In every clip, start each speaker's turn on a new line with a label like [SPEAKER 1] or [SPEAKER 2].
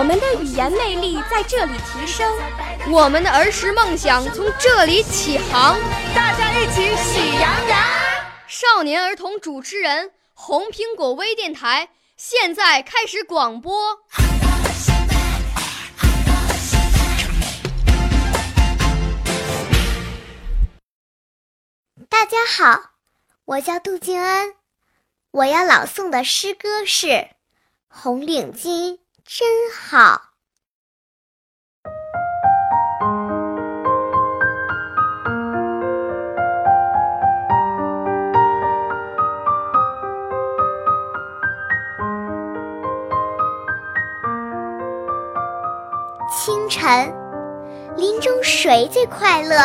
[SPEAKER 1] 我们的语言魅力在这里提升，
[SPEAKER 2] 我们的儿时梦想从这里起航。
[SPEAKER 3] 大家一起喜羊羊。
[SPEAKER 2] 少年儿童主持人，红苹果微电台现在开始广播。
[SPEAKER 4] 大家好，我叫杜静恩，我要朗诵的诗歌是《红领巾真好》。清晨，林中谁最快乐？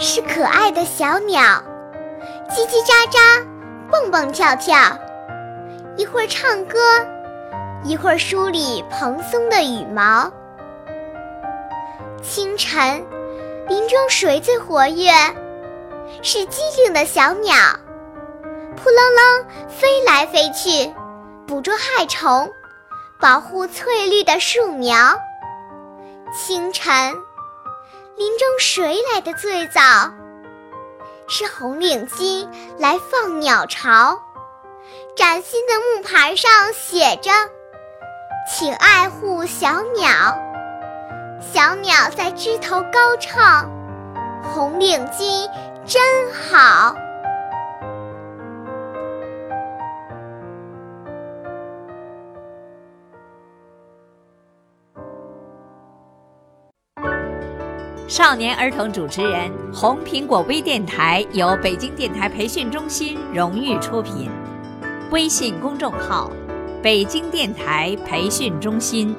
[SPEAKER 4] 是可爱的小鸟，叽叽喳喳，蹦蹦跳跳，一会儿唱歌，一会儿梳理蓬松的羽毛。清晨，林中谁最活跃？是机灵的小鸟，扑棱棱飞来飞去，捕捉害虫，保护翠绿的树苗。清晨。林中谁来的最早？是红领巾来放鸟巢。崭新的木牌上写着：“请爱护小鸟。”小鸟在枝头高唱：“红领巾真好。”
[SPEAKER 5] 少年儿童主持人，红苹果微电台由北京电台培训中心荣誉出品，微信公众号：北京电台培训中心。